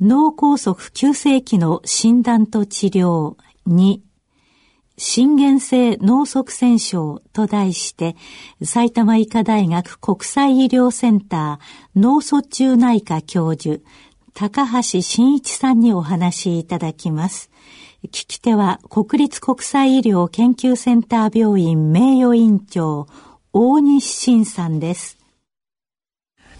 脳梗塞急性期の診断と治療2心原性脳塞栓症と題して、埼玉医科大学国際医療センター脳卒中内科教授、高橋真一さんにお話しいただきます。聞き手は国立国際医療研究センター病院名誉院長、大西晋さんです。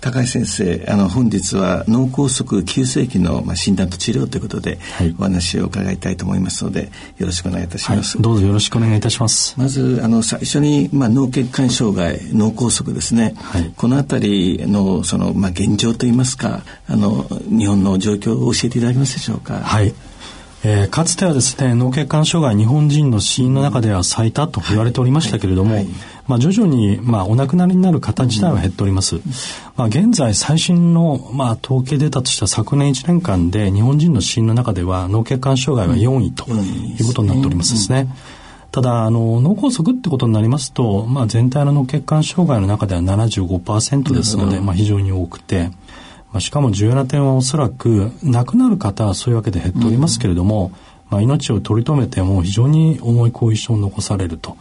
高橋先生あの本日は脳梗塞急性期の、まあ、診断と治療ということで、はい、お話を伺いたいと思いますのでよろしくお願いいたします、はい、どうぞよろしくお願いいたします。まずあの最初に、まあ、脳血管障害脳梗塞ですね、はい、この辺りのその、まあ、現状といいますかあの日本の状況を教えていただけますでしょうか？はいえー、かつてはですね脳血管障害日本人の死因の中では最多と言われておりましたけれども、はい。はい、まあ、徐々に、まあ、お亡くなりになる方自体は減っております。まあ、現在最新の、まあ、統計データとした昨年1年間で日本人の死因の中では脳血管障害は4位ということになっておりますですね。ただあの脳梗塞ってことになりますと、まあ、全体の脳血管障害の中では75%ですので、まあ、非常に多くて、まあ、しかも重要な点はおそらく亡くなる方はそういうわけで減っておりますけれども、まあ、命を取り留めても非常に重い後遺症を残されると、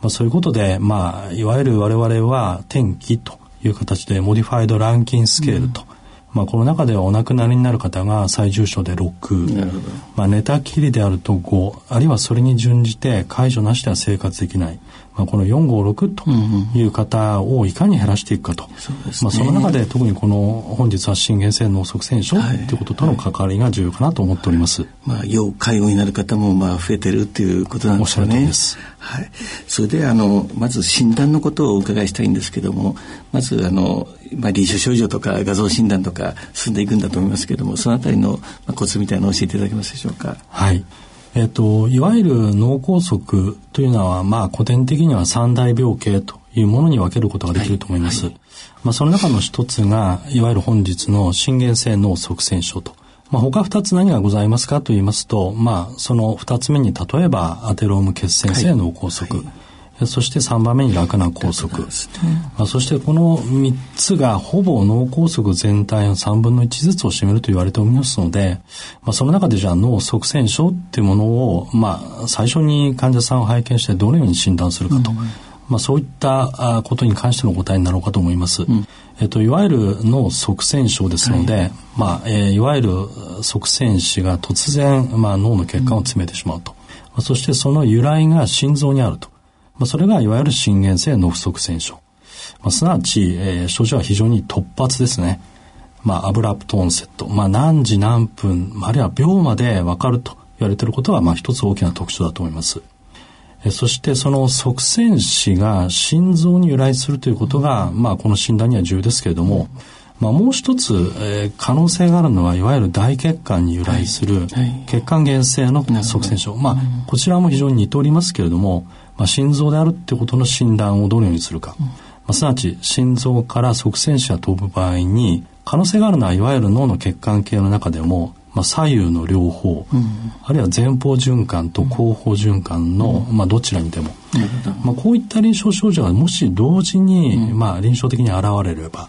まあ、そういうことで、まあ、いわゆる我々は転帰という形で modified Rankin Scale と、うん、まあ、この中ではお亡くなりになる方が最重症で6、まあ、寝たきりであると5あるいはそれに準じて介助なしでは生活できない、まあ、この456という方をいかに減らしていくかと、うんうん、まあ、その中で特にこの本日は心原性脳塞栓症ということとの関わりが重要かなと思っております。はい。はい、まあ、要介護になる方もまあ増えてるっていうことなんですよね。はい、それであのまず診断のことをお伺いしたいんですけどもまずあの、まあ、臨床症状とか画像診断とか進んでいくんだと思いますけどもそのあたりの、まあ、コツみたいなのを教えていただけますでしょうか？はいえっ、ー、と、いわゆる脳梗塞というのは、まあ、古典的には三大病形というものに分けることができると思います。はいはい、まあ、その中の一つが、いわゆる本日の心原性脳塞栓症と。まあ、他二つ何がございますかと言いますと、まあ、その二つ目に例えば、アテローム血栓性脳梗塞。はいそして3番目に楽な梗塞、ね、まあ、そしてこの3つがほぼ脳梗塞全体の3分の1ずつを占めると言われておりますので、まあ、その中でじゃあ脳塞栓症っていうものを、まあ、最初に患者さんを拝見してどのように診断するかと、うん、まあ、そういったことに関しての答えになろうかと思います。うん、えっと、いわゆる脳塞栓症ですので、はいまあえー、いわゆる塞栓死が突然、まあ、脳の血管を詰めてしまうと。うん、そしてその由来が心臓にあると。まあ、それがいわゆる心原性脳不足栓症。まあ、すなわち、えー、症状は非常に突発ですね。まあ、アブラプトオンセット。まあ、何時何分、あるいは秒までわかると言われていることは、まあ、一つ大きな特徴だと思います。えそしてその側栓死が心臓に由来するということが、まあ、この診断には重要ですけれども、まあ、もう一つ、えー、可能性があるのはいわゆる大血管に由来する血管原性の側栓症、まあ、こちらも非常に似ておりますけれども、まあ、心臓であるってことの診断をどのようにするか、まあ、すなわち心臓から側栓死が飛ぶ場合に可能性があるのはいわゆる脳の血管系の中でも、まあ、左右の両方、うん、あるいは前方循環と後方循環の、うん、まあ、どちらにでも、まあ、こういった臨床症状がもし同時に、うん、まあ、臨床的に現れれば、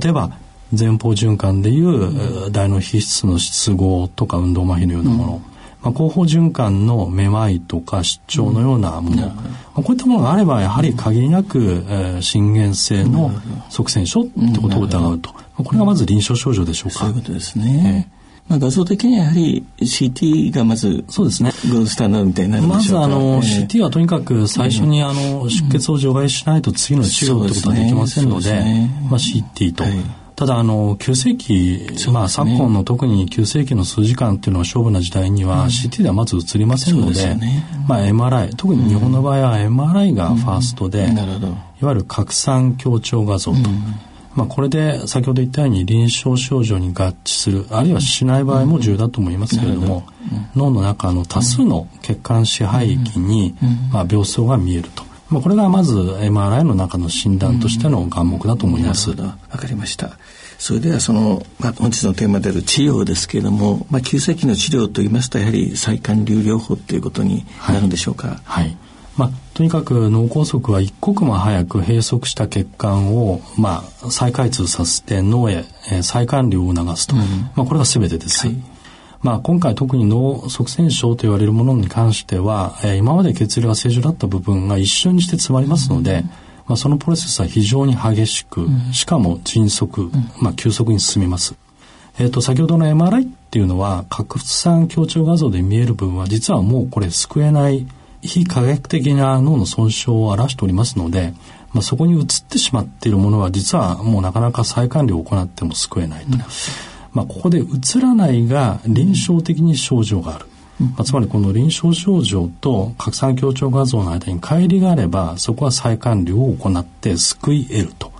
例えば前方循環でいう、大脳皮質の失合とか運動麻痺のようなもの、まあ、後方循環のめまいとか失調のようなもの、うん、まあ、こういったものがあればやはり限りなく、えー、心原性の側栓症ってことを疑うと、うん、これがまず臨床症状でしょうか。そういうことですね。えーまあ、画像的にはやはり CT がまずそうですね。ゴールスタンダードみたいになるまずあの、CT はとにかく最初にあの出血を除外しないと次の治療ってことはできませんので,、まあ、CT と、はいただあの急性期、ね、まあ昨今の特に急性期の数時間っていうのは勝負な時代には CT ではまず映りませんのでね、まあ MRI 特に日本の場合は MRI がファーストで、うん、いわゆる拡散強調画像と、まあ、これで先ほど言ったように臨床症状に合致するあるいはしない場合も重要だと思いますけれども、脳の中の多数の血管支配域に、まあ、病巣が見えると。まあ、これがまず MRI の中の診断としての眼目だと思います。わかりました。それではその、まあ、本日のテーマである治療ですけれども、まあ、急性期の治療といいますとやはり再管流療法ということになるんでしょうか？はい、はいまあ、とにかく脳梗塞は一刻も早く閉塞した血管を、まあ、再開通させて脳へ、えー、再管理を促すと、うん、まあ、これが全てです。はい、まあ、今回特に脳塞栓症と言われるものに関しては、えー、今まで血流が正常だった部分が一瞬にして詰まりますので、うん、まあ、そのプロセスは非常に激しく、うん、しかも迅速、まあ、急速に進みます。えっ、ー、と、先ほどの MRI っていうのは、核物産強調画像で見える部分は、実はもうこれ救えない非科学的な脳の損傷を表しておりますので、まあ、そこに移ってしまっているものは実はもうなかなか再管理を行っても救えないと。まあ、ここで移らないが臨床的に症状がある。まあ、つまりこの臨床症状と拡散強調画像の間に乖離があればそこは再管理を行って救い得ると。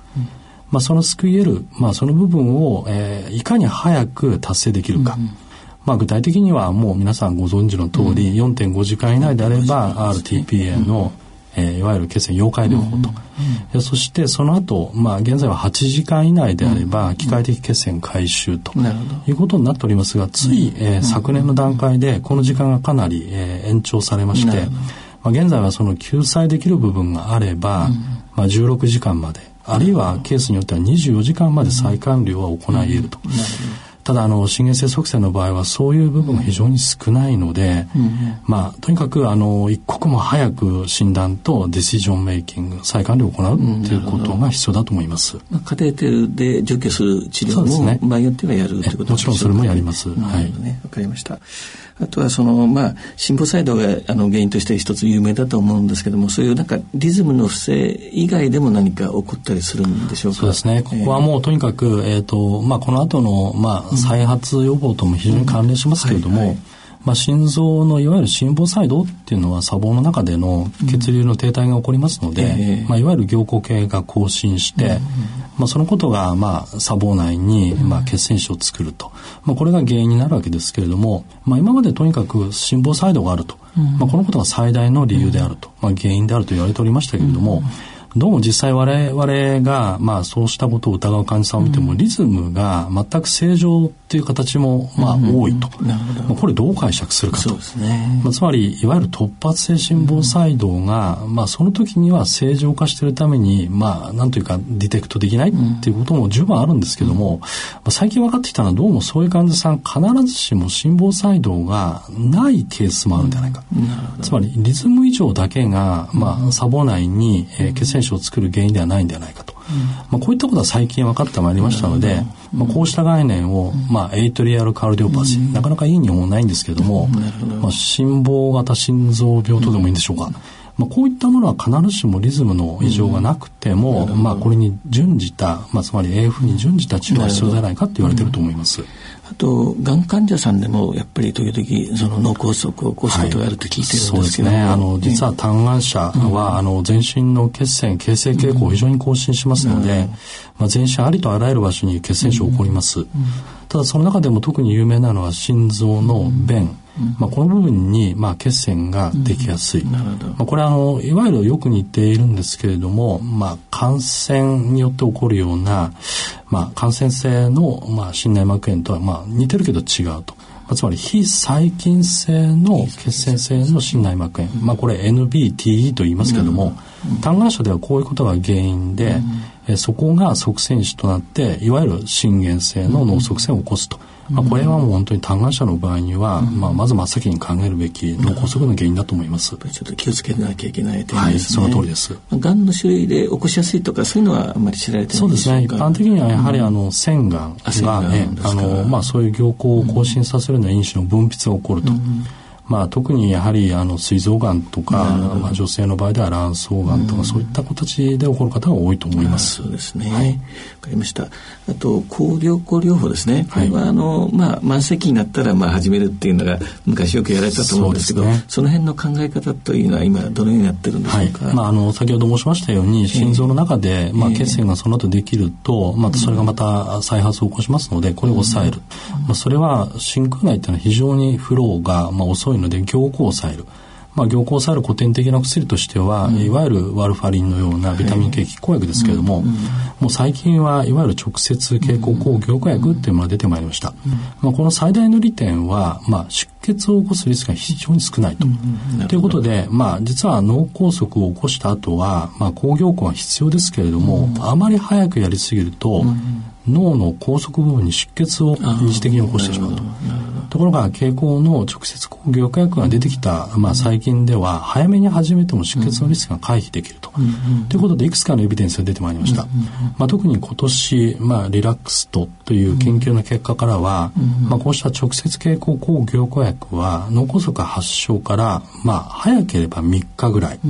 まあ、その救い得る、まあ、その部分を、えー、いかに早く達成できるか。うんまあ、具体的にはもう皆さんご存知の通り、うん、4.5時間以内であれば RTPA の、えー、いわゆる血栓溶解療法と、うん、そしてその後、まあ現在は8時間以内であれば機械的血栓回収ということになっておりますがつい、えー、昨年の段階でこの時間がかなり、えー、延長されまして、まあ、現在はその救済できる部分があれば、まあ、16時間まであるいはケースによっては24時間まで再管理は行い得ると。ただあの心原性側線の場合はそういう部分が非常に少ないので、うん、まあとにかくあの一刻も早く診断とディシジョンメイキング再管理を行うということが必要だと思います。まあ、カテーテルで除去する治療も、ね、場合によってはやるということもちろんそれもやります。はい。わかりました。あとはそのまあ心房細動があの原因として一つ有名だと思うんですけどもそういうなんかリズムの不正以外でも何か起こったりするんでしょうか？そうですねここはもうとにかく、えーとまあ、この後のまあ再発予防とも非常に関連しますけれども、うんはい。はいまあ、心臓のいわゆる心房細動っていうのは砂防の中での血流の停滞が起こりますので、うん、まあ、いわゆる凝固系が更新して、うん、まあ、そのことが、まあ、砂防内に、まあ、血栓腫を作ると、まあ、これが原因になるわけですけれども、まあ、今までとにかく心房細動があると、まあ、このことが最大の理由であると、まあ、原因であると言われておりましたけれども、どうも実際我々が、まあ、そうしたことを疑う患者さんを見ても、リズムが全く正常っていう形も、まあ、多いと。まあ、これどう解釈するかと。ね、まあ、つまり、いわゆる突発性心房細動が、まあ、その時には正常化しているために、まあ、なんというか、ディテクトできないっていうことも十分あるんですけども、まあ、最近分かってきたのは、どうもそういう患者さん、必ずしも心房細動がないケースもあるんじゃないか。つまり、リズム異常だけが、まあ、サボ内に、えー、血栓症を作る原因ではないんではないかと。まあ、こういったことは最近分かってまいりましたので、まあ、こうした概念を、まあ、エイトリアルカルディオパシー、なかなかいい日本語ないんですけども、まあ、心房型心臓病とでもいいんでしょうか。まあ、こういったものは必ずしもリズムの異常がなくても、まあ、これに準じた、まあ、つまり AF に準じた治療が必要じゃないかと言われていると思います。あと、がん患者さんでも、やっぱり時々、その脳梗塞を起こすことがあると聞いてるんですけど、はい、そうですね。あの、実は胆がん者は、うん、あの、全身の血栓、形成傾向を非常に更新しますので、うん、まあ、全身ありとあらゆる場所に血栓症起こります。うん、ただ、その中でも特に有名なのは、心臓の弁、まあ、この部分に、まあ、血栓ができやすい。まあ、これはあのいわゆるよく似ているんですけれども、まあ、感染によって起こるような、まあ、感染性の、まあ、心内膜炎とは、まあ、似てるけど違うと。まあ、つまり非細菌性の血栓性の心内膜炎、まあ、これ NBTE と言いますけれども、胆がん。者ではこういうことが原因で、えそこが側栓死となっていわゆる心原性の脳側栓を起こすと。まあ、これはもう本当に胆がん者の場合には、まあ、まず真っ先に考えるべき脳梗塞の原因だと思います。ちょっと気をつけなきゃいけない点ですね。はい、その通りです。がんの種類で起こしやすいとかそういうのはあんまり知られてないそうですね。一般的にはやはりあの腺がんがね、あのまあそういう凝固を更新させるような因子の分泌が起こると。まあ、特にやはりあの膵臓がんとか、まあ、女性の場合では卵巣がんとか、そういった形で起こる方が多いと思います。そうですね。はい。わかりました。あと抗凝固療法ですね。これはあの、まあ慢性期になったらまあ始めるっていうのが昔よくやられたと思うんですけど、そ、ね,、の辺の考え方というのは今どのようになってるんでしょうか？はい、まああの先ほど申しましたように心臓の中で、まあ血栓がその後できると、またそれがまた再発を起こしますので、これを抑える。まあそれは真空内っていうのは非常にフローがまあ遅いので凝固を抑える。まあ、凝固を抑える古典的な薬としては、うん、いわゆるワルファリンのようなビタミン系拮抗薬ですけれども、うんうん、もう最近はいわゆる直接経口抗凝固薬っていうものが出てまいりました。まあ、この最大の利点は、まあ、出血を起こすリスクが非常に少ないと。ということで、まあ、実は脳梗塞を起こした後は、まあ、抗凝固は必要ですけれども、あまり早くやりすぎると、脳の高速部分に出血を二次的に起こしてしまうと。ところが経口の直接抗凝固薬が出てきた、まあ、最近では早めに始めても出血のリスクが回避できると。ということでいくつかのエビデンスが出てまいりました。まあ、特に今年、まあ、リラックストという研究の結果からは、まあ、こうした直接経口抗凝固薬は脳梗塞発症から、まあ、早ければ3日ぐらい。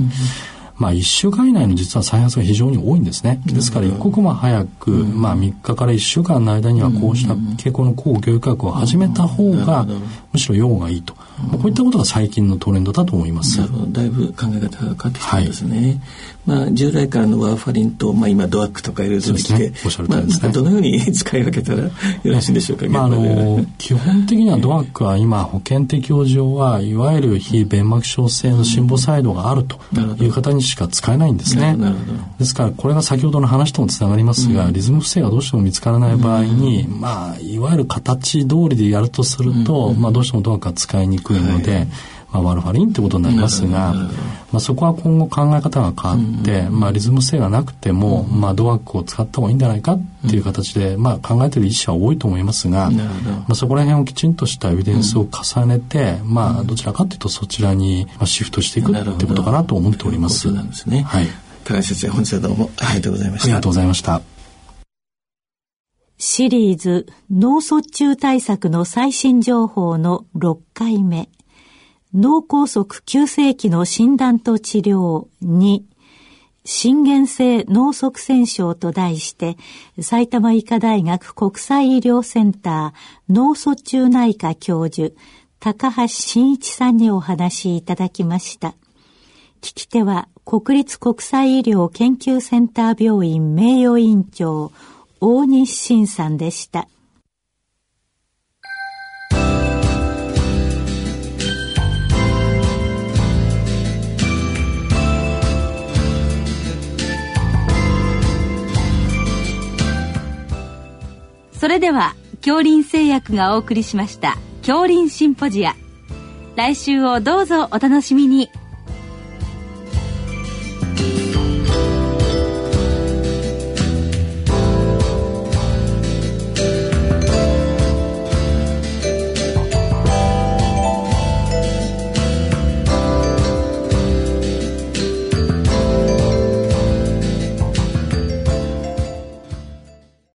まあ、1週間以内の実は再発が非常に多いんですね。ですから一刻も早く、まあ、3日から1週間の間にはこうした傾向の抗教育学を始めた方がむしろ用がいいと、まあ、こういったことが最近のトレンドだと思います。だいぶ考え方が変わってきたんですね。はい、まあ、従来からのワーファリンと、まあ、今ドアックとかいろいろ出てきて、ね。まあ、どのように 使い分けたらよろしいんでしょうか、まあ、あの基本的にはドアックは今保険適用上はいわゆる非弁膜症性の心房細動があるという方にしか使えないんですね。ですからこれが先ほどの話ともつながりますが、うん、リズム不正がどうしても見つからない場合に、うん、まあいわゆる形通りでやるとすると、うん、まあどうしてもドアックは使いにくいので、はいまあ、ワルファリンってことになりますが、まあ、そこは今後考え方が変わって、うん、まあ、リズム性がなくても、まあ、ドアックを使った方がいいんじゃないかっていう形で、まあ、考えている医師は多いと思いますが、まあ、そこら辺をきちんとしたエビデンスを重ねて、まあ、どちらかというとそちらにシフトしていくってことかなと思っております。はい。高橋先生、本日はどうもありがとうございました。ありがとうございました。シリーズ脳卒中対策の最新情報の6回目。脳梗塞急性期の診断と治療に、心原性脳塞栓症と題して、埼玉医科大学国際医療センター脳卒中内科教授、高橋真一さんにお話しいただきました。聞き手は、国立国際医療研究センター病院名誉院長、大西晋さんでした。それでは恐林製薬がお送りしました恐林シンポジア来週をどうぞお楽しみに